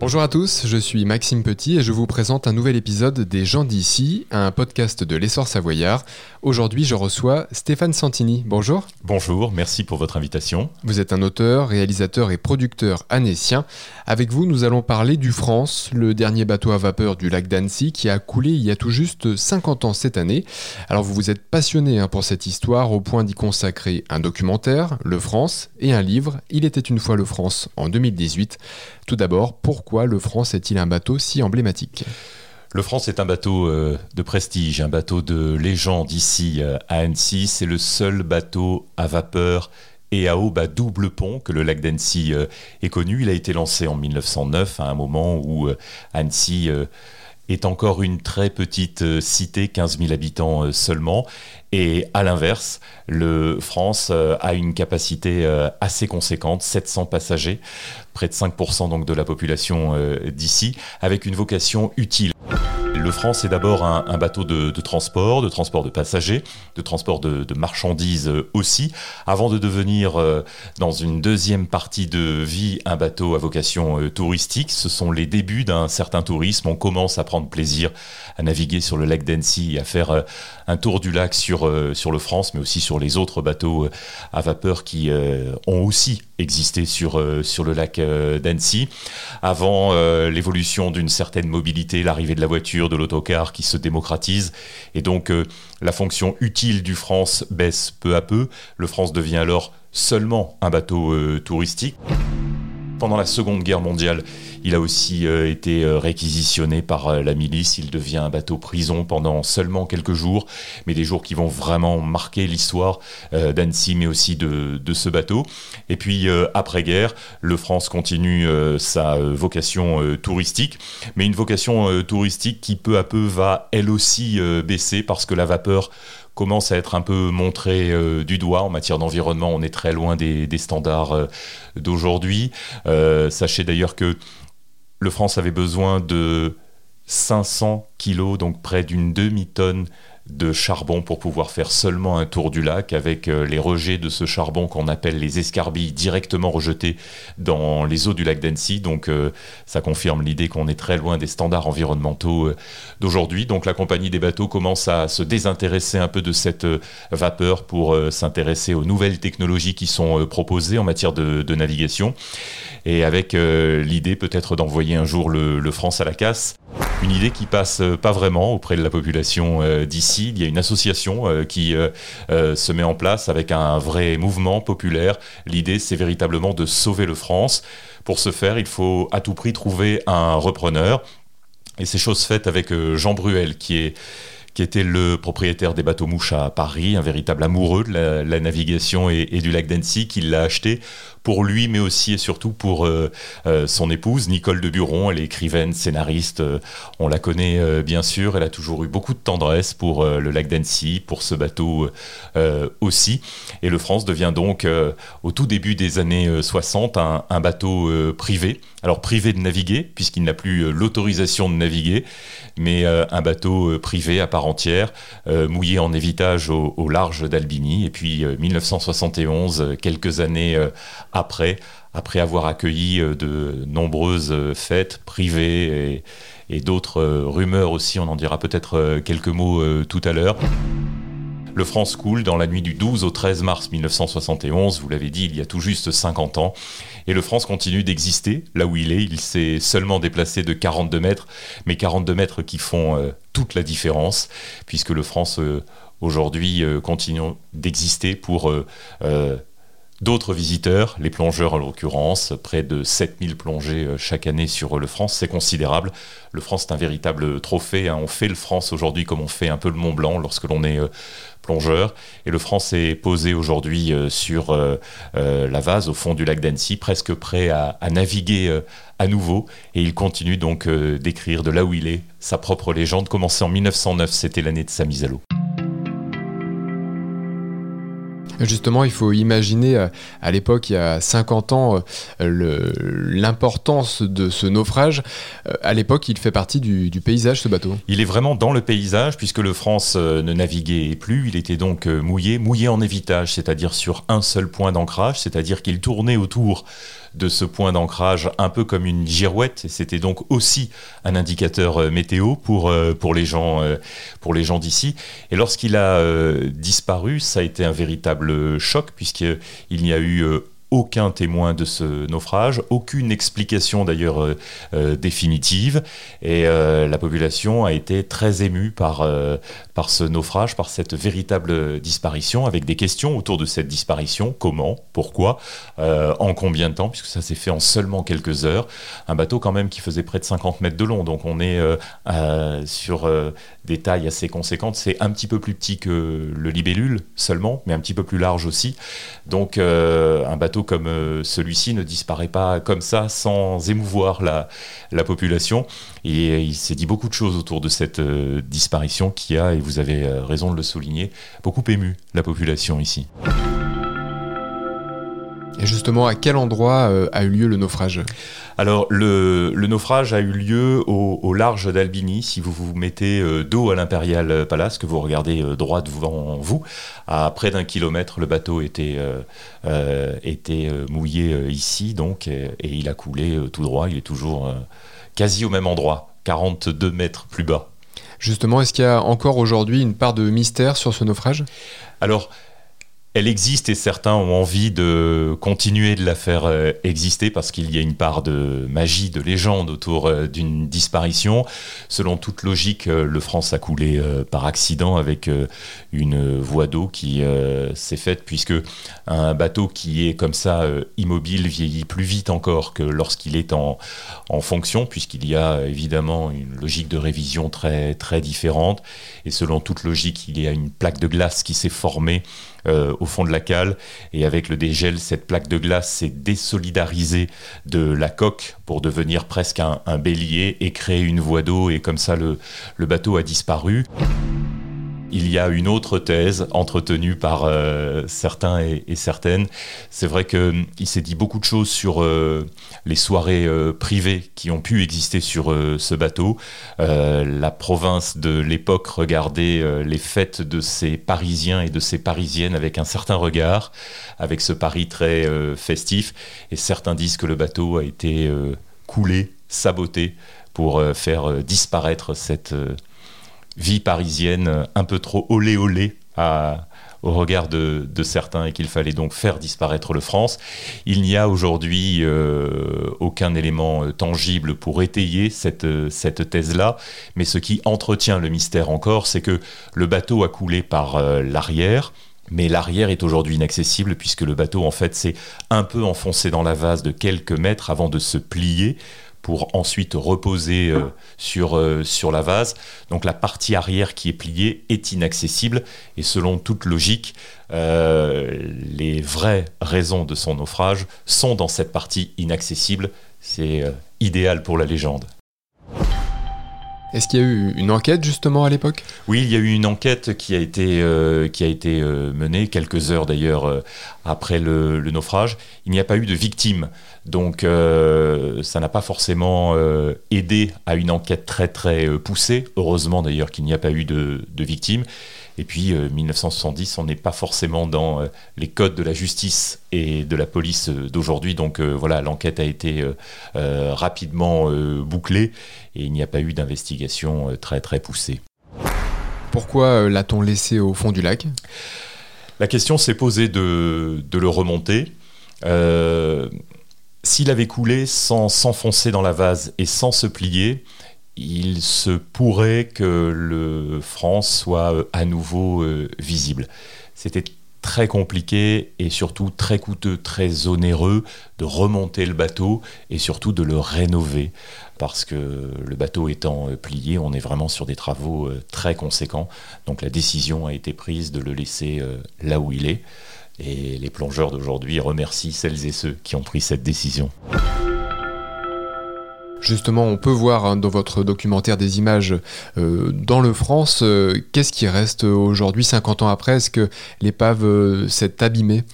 Bonjour à tous, je suis Maxime Petit et je vous présente un nouvel épisode des gens d'ici, un podcast de l'essor savoyard. Aujourd'hui, je reçois Stéphane Santini. Bonjour. Bonjour, merci pour votre invitation. Vous êtes un auteur, réalisateur et producteur anécien. Avec vous, nous allons parler du France, le dernier bateau à vapeur du lac d'Annecy qui a coulé il y a tout juste 50 ans cette année. Alors vous vous êtes passionné hein, pour cette histoire au point d'y consacrer un documentaire, Le France, et un livre, Il était une fois le France, en 2018. Tout d'abord, pourquoi le France est-il un bateau si emblématique? Le France est un bateau euh, de prestige, un bateau de légende ici euh, à Annecy. C'est le seul bateau à vapeur et à aube à double pont que le lac d'Annecy euh, est connu. Il a été lancé en 1909, à un moment où Annecy est encore une très petite cité, 15 000 habitants seulement. Et à l'inverse, le France a une capacité assez conséquente, 700 passagers, près de 5% donc de la population d'ici, avec une vocation utile. Le France est d'abord un, bateau de, transport, de transport de passagers, de transport de, marchandises euh, aussi, avant de devenir euh, dans une deuxième partie de vie un bateau à vocation euh, touristique. Ce sont les débuts d'un certain tourisme. On commence à prendre plaisir à naviguer sur le lac d'Annecy à faire un tour du lac sur, sur le France, mais aussi sur les autres bateaux à vapeur qui ont aussi existé sur, sur le lac d'Annecy. Avant l'évolution d'une certaine mobilité, l'arrivée de la voiture, de l'autocar qui se démocratise. Et donc, euh, la fonction utile du France baisse peu à peu. Le France devient alors seulement un bateau euh, touristique. Pendant la Seconde Guerre mondiale, il a aussi euh, été euh, réquisitionné par euh, la milice. Il devient un bateau prison pendant seulement quelques jours, mais des jours qui vont vraiment marquer l'histoire d'Annecy, mais aussi de, ce bateau. Et puis, après-guerre, le France continue sa vocation touristique, mais une vocation touristique qui peu à peu va elle aussi baisser parce que la vapeur commence à être un peu montré euh, du doigt en matière d'environnement. On est très loin des, standards euh, d'aujourd'hui. Euh, sachez d'ailleurs que le France avait besoin de 500 donc près d'une demi-tonne de charbon pour pouvoir faire seulement un tour du lac avec euh, les rejets de ce charbon qu'on appelle les escarbilles directement rejetés dans les eaux du lac d'Annecy. Donc euh, ça confirme l'idée qu'on est très loin des standards environnementaux euh, d'aujourd'hui. Donc la compagnie des bateaux commence à se désintéresser un peu de cette vapeur pour s'intéresser aux nouvelles technologies qui sont proposées en matière de, navigation et avec l'idée peut-être d'envoyer un jour le France à la casse. Une idée qui passe pas vraiment auprès de la population d'ici il y a une association euh, qui euh, euh, se met en place avec un vrai mouvement populaire. L'idée, c'est véritablement de sauver le France. Pour ce faire, il faut à tout prix trouver un repreneur. Et c'est chose faite avec Jean Bruel, qui est qui était le propriétaire des bateaux mouches à Paris, un véritable amoureux de la, navigation et, et, du lac d'Annecy, qui l'a acheté pour lui, mais aussi et surtout pour euh, euh, son épouse, Nicole de Buron. Elle est écrivaine, scénariste. Euh, on la connaît bien sûr. Elle a toujours eu beaucoup de tendresse pour le lac d'Annecy, pour ce bateau aussi. Et le France devient donc, au tout début des années 60, un, bateau privé. Alors privé de naviguer, puisqu'il n'a plus l'autorisation de naviguer, mais un bateau privé à part entière, mouillé en évitage au, au large d'Albini. Et puis 1971, quelques années après, après avoir accueilli euh, de nombreuses euh, fêtes privées et, d'autres euh, rumeurs aussi, on en dira peut-être quelques mots tout à l'heure. Le France coule dans la nuit du 12 au 13 mars 1971, vous l'avez dit, il y a tout juste 50 ans. Et le France continue d'exister là où il est. Il s'est seulement déplacé de 42 mètres, mais 42 mètres qui font toute la différence, puisque le France aujourd'hui continue d'exister pour D'autres visiteurs, les plongeurs en l'occurrence, près de 7000 plongées euh, chaque année sur le France, c'est considérable. Le France est un véritable trophée. Hein. On fait le France aujourd'hui comme on fait un peu le Mont Blanc lorsque l'on est euh, plongeur. Et le France est posé aujourd'hui euh, sur la vase au fond du lac d'Annecy, presque prêt à, à naviguer à nouveau. Et il continue donc d'écrire de là où il est sa propre légende. Commencé en 1909, c'était l'année de sa mise à l'eau. Justement, il faut imaginer euh, à l'époque, il y a 50 ans, euh, l'importance de ce naufrage. Euh, à l'époque, il fait partie du, paysage, ce bateau. Il est vraiment dans le paysage, puisque le France ne naviguait plus. Il était donc mouillé, mouillé en évitage, c'est-à-dire sur un seul point d'ancrage, c'est-à-dire qu'il tournait autour de ce point d'ancrage un peu comme une girouette. C'était donc aussi un indicateur météo pour, pour les gens, pour les gens d'ici. Et lorsqu'il a disparu, ça a été un véritable choc puisqu'il n'y a eu aucun témoin de ce naufrage, aucune explication d'ailleurs euh, euh, définitive, et euh, la population a été très émue par, par ce naufrage, par cette véritable disparition, avec des questions autour de cette disparition, comment, pourquoi, en combien de temps, puisque ça s'est fait en seulement quelques heures, un bateau quand même qui faisait près de 50 mètres de long, donc on est sur des tailles assez conséquentes, c'est un petit peu plus petit que le libellule seulement, mais un petit peu plus large aussi, donc un bateau comme euh, celui-ci ne disparaît pas comme ça sans émouvoir la, la population. Et il s'est dit beaucoup de choses autour de cette euh, disparition qui a, et vous avez euh, raison de le souligner, beaucoup ému la population ici. Et justement, à quel endroit euh, a eu lieu le naufrage Alors, le, naufrage a eu lieu au, large d'Albini. Si vous vous mettez euh, dos à l'Imperial Palace, que vous regardez euh, droit devant vous, à près d'un kilomètre, le bateau était, était mouillé ici, donc, et, et, il a coulé tout droit. Il est toujours quasi au même endroit, 42 mètres plus bas. Justement, est-ce qu'il y a encore aujourd'hui une part de mystère sur ce naufrage? Alors, elle existe et certains ont envie de continuer de la faire euh, exister parce qu'il y a une part de magie, de légende autour euh, d'une disparition. Selon toute logique, euh, le France a coulé par accident avec une voie d'eau qui s'est faite puisque un bateau qui est comme ça immobile vieillit plus vite encore que lorsqu'il est en, en fonction puisqu'il y a évidemment une logique de révision très, très différente et selon toute logique, il y a une plaque de glace qui s'est formée euh, au fond de la cale. Et avec le dégel, cette plaque de glace s'est désolidarisée de la coque pour devenir presque un, bélier et créer une voie d'eau. Et comme ça, le bateau a disparu il y a une autre thèse entretenue par euh, certains et, certaines. C'est vrai qu'il hum, s'est dit beaucoup de choses sur euh, les soirées euh, privées qui ont pu exister sur ce bateau. la province de l'époque regardait les fêtes de ces Parisiens et de ces Parisiennes avec un certain regard, avec ce Paris très festif. Et certains disent que le bateau a été coulé, saboté pour faire disparaître cette vie parisienne un peu trop olé olé au regard de, certains et qu'il fallait donc faire disparaître le France. Il n'y a aujourd'hui euh, aucun élément euh, tangible pour étayer cette, cette thèse-là, mais ce qui entretient le mystère encore, c'est que le bateau a coulé par euh, l'arrière, mais l'arrière est aujourd'hui inaccessible puisque le bateau en fait s'est un peu enfoncé dans la vase de quelques mètres avant de se plier pour ensuite reposer euh, sur, euh, sur la vase. Donc la partie arrière qui est pliée est inaccessible et selon toute logique, euh, les vraies raisons de son naufrage sont dans cette partie inaccessible. C'est idéal pour la légende. Est-ce qu'il y a eu une enquête justement à l'époque? Oui, il y a eu une enquête qui a été, a été menée, quelques heures d'ailleurs après le, naufrage. Il n'y a pas eu de victimes. Donc euh, ça n'a pas forcément euh, aidé à une enquête très très euh, poussée. Heureusement d'ailleurs qu'il n'y a pas eu de, victimes. Et puis 1970, on n'est pas forcément dans les codes de la justice et de la police d'aujourd'hui. Donc voilà, l'enquête a été rapidement bouclée et il n'y a pas eu d'investigation très très poussée. Pourquoi l'a-t-on laissé au fond du lac? La question s'est posée de, de, le remonter. S'il avait coulé sans s'enfoncer dans la vase et sans se plier, il se pourrait que le France soit euh, à nouveau euh, visible. C'était très compliqué et surtout très coûteux, très onéreux de remonter le bateau et surtout de le rénover parce que le bateau étant euh, plié, on est vraiment sur des travaux très conséquents. Donc la décision a été prise de le laisser là où il est. Et les plongeurs d'aujourd'hui remercient celles et ceux qui ont pris cette décision. Justement, on peut voir hein, dans votre documentaire des images euh, dans le France. Euh, qu'est-ce qui reste aujourd'hui, 50 ans après? Est-ce que l'épave euh, s'est abîmée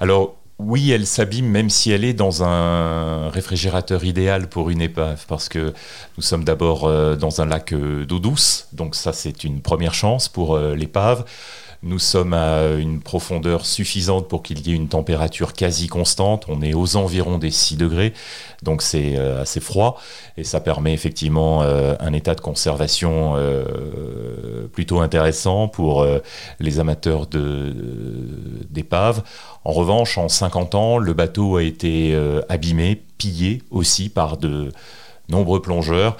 Alors, oui, elle s'abîme, même si elle est dans un réfrigérateur idéal pour une épave, parce que nous sommes d'abord dans un lac d'eau douce, donc ça c'est une première chance pour l'épave. Nous sommes à une profondeur suffisante pour qu'il y ait une température quasi constante. On est aux environs des 6 degrés, donc c'est euh, assez froid et ça permet effectivement euh, un état de conservation euh, plutôt intéressant pour les amateurs d'épaves. En revanche, en 50 ans, le bateau a été abîmé, pillé aussi par de nombreux plongeurs.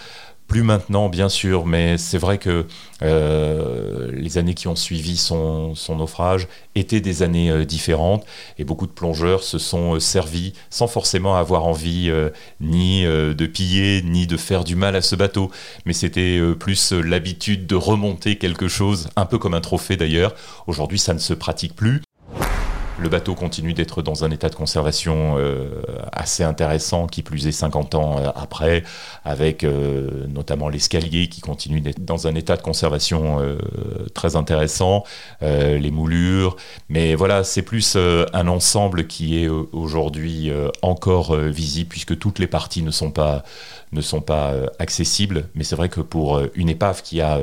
Plus maintenant, bien sûr, mais c'est vrai que euh, les années qui ont suivi son, naufrage étaient des années euh, différentes et beaucoup de plongeurs se sont euh, servis sans forcément avoir envie ni de piller ni de faire du mal à ce bateau, mais c'était plus l'habitude de remonter quelque chose, un peu comme un trophée d'ailleurs. Aujourd'hui, ça ne se pratique plus. Le bateau continue d'être dans un état de conservation euh, assez intéressant, qui plus est 50 ans euh, après, avec euh, notamment l'escalier qui continue d'être dans un état de conservation très intéressant, les moulures. Mais voilà, c'est plus un ensemble qui est aujourd'hui encore visible, puisque toutes les parties ne sont pas, ne sont pas accessibles. Mais c'est vrai que pour une épave qui a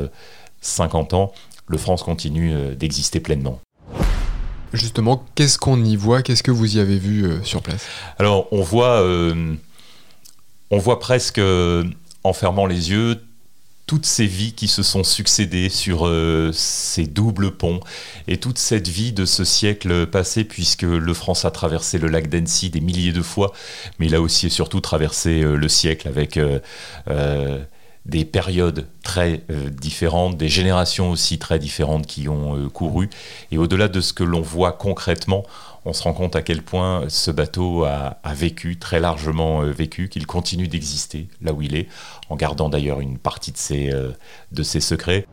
50 ans, le France continue d'exister pleinement. Justement, qu'est-ce qu'on y voit? Qu'est-ce que vous y avez vu euh, sur place? Alors, on voit, euh, on voit presque, euh, en fermant les yeux, toutes ces vies qui se sont succédées sur ces doubles ponts et toute cette vie de ce siècle passé, puisque le France a traversé le lac d'Annecy des milliers de fois, mais il a aussi et surtout traversé le siècle avec des périodes très euh, différentes, des générations aussi très différentes qui ont euh, couru. Et au-delà de ce que l'on voit concrètement, on se rend compte à quel point ce bateau a, vécu, très largement euh, vécu, qu'il continue d'exister là où il est, en gardant d'ailleurs une partie de ses, de ses secrets.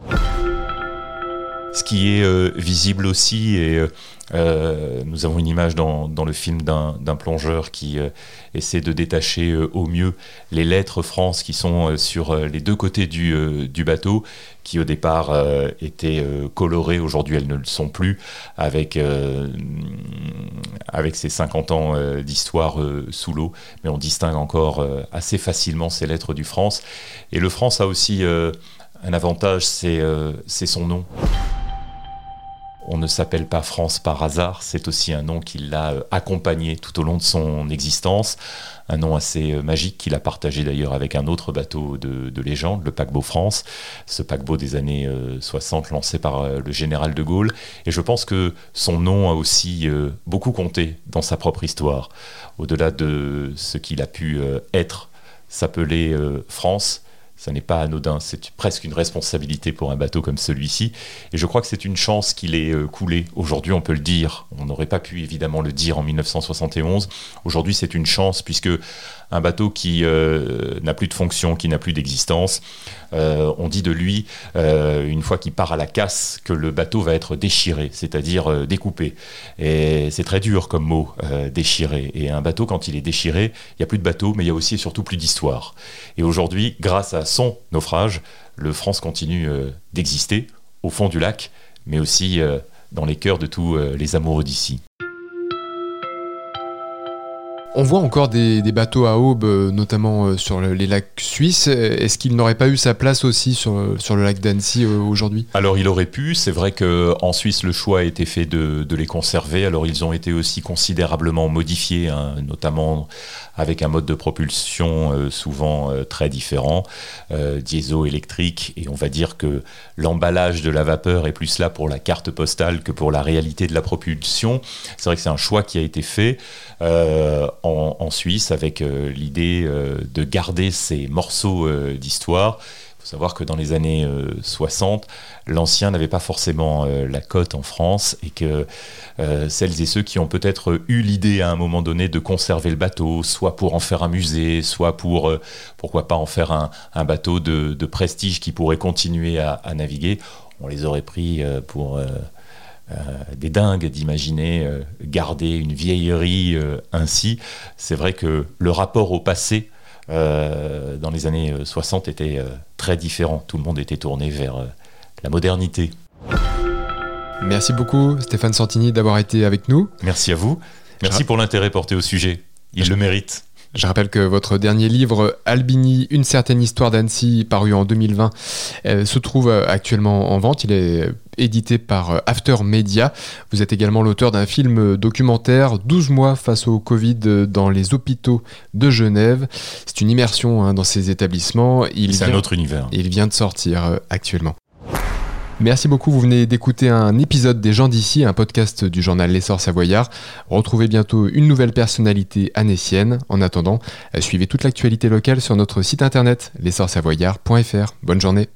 Ce qui est euh, visible aussi, et euh, euh, nous avons une image dans, le film d'un plongeur qui essaie de détacher au mieux les lettres France qui sont sur les deux côtés du, bateau, qui au départ étaient colorées, aujourd'hui elles ne le sont plus, avec, avec ces 50 ans d'histoire sous l'eau, mais on distingue encore assez facilement ces lettres du France. Et le France a aussi un avantage, c'est son nom. On ne s'appelle pas France par hasard, c'est aussi un nom qui l'a euh, accompagné tout au long de son existence, un nom assez euh, magique qu'il a partagé d'ailleurs avec un autre bateau de, légende, le paquebot France, ce paquebot des années 60 euh, lancé par le général de Gaulle. Et je pense que son nom a aussi beaucoup compté dans sa propre histoire. Au-delà de ce qu'il a pu être, s'appeler France, ça n'est pas anodin, c'est presque une responsabilité pour un bateau comme celui-ci. Et je crois que c'est une chance qu'il ait euh, coulé. Aujourd'hui, on peut le dire. On n'aurait pas pu évidemment le dire en 1971. Aujourd'hui, c'est une chance puisque un bateau qui euh, n'a plus de fonction, qui n'a plus d'existence, euh, on dit de lui, une fois qu'il part à la casse, que le bateau va être déchiré, c'est-à-dire découpé. Et c'est très dur comme mot, déchiré. Et un bateau, quand il est déchiré, il n'y a plus de bateau, mais il y a aussi et surtout plus d'histoire. Et aujourd'hui, grâce à son naufrage, le France continue euh, d'exister au fond du lac, mais aussi euh, dans les cœurs de tous euh, les amoureux d'ici. On voit encore des, bateaux à aube, euh, notamment euh, sur les lacs suisses. Est-ce qu'il n'aurait pas eu sa place aussi sur, le lac d'Annecy euh, aujourd'hui? Alors il aurait pu. C'est vrai qu'en Suisse, le choix a été fait de, les conserver. Alors ils ont été aussi considérablement modifiés, hein, notamment avec un mode de propulsion souvent très différent, diesel-électrique. Et on va dire que l'emballage de la vapeur est plus là pour la carte postale que pour la réalité de la propulsion. C'est vrai que c'est un choix qui a été fait en, Suisse avec euh, l'idée euh, de garder ces morceaux euh, d'histoire. Il faut savoir que dans les années 60, l'ancien n'avait pas forcément la cote en France et que celles et ceux qui ont peut-être eu l'idée à un moment donné de conserver le bateau, soit pour en faire un musée, soit pour, pourquoi pas, en faire un, bateau de, prestige qui pourrait continuer à, naviguer, on les aurait pris pour euh, des dingues d'imaginer euh, garder une vieillerie euh, ainsi. C'est vrai que le rapport au passé dans les années 60 était très différent. Tout le monde était tourné vers la modernité. Merci beaucoup Stéphane Santini d'avoir été avec nous. Merci à vous. Merci pour l'intérêt porté au sujet. Il le mérite. Je rappelle que votre dernier livre, Albini, Une certaine histoire d'Annecy, paru en 2020, euh, se trouve euh, actuellement en vente. Il est édité par euh, After Media. Vous êtes également l'auteur d'un film documentaire 12 mois face au Covid dans les hôpitaux de Genève. C'est une immersion hein, dans ces établissements. C'est un autre univers. Il vient de sortir actuellement. Merci beaucoup, vous venez d'écouter un épisode des gens d'ici, un podcast du journal L'essor savoyard. Retrouvez bientôt une nouvelle personnalité anécienne. En attendant, suivez toute l'actualité locale sur notre site internet l'essorsavoyard.fr. Bonne journée.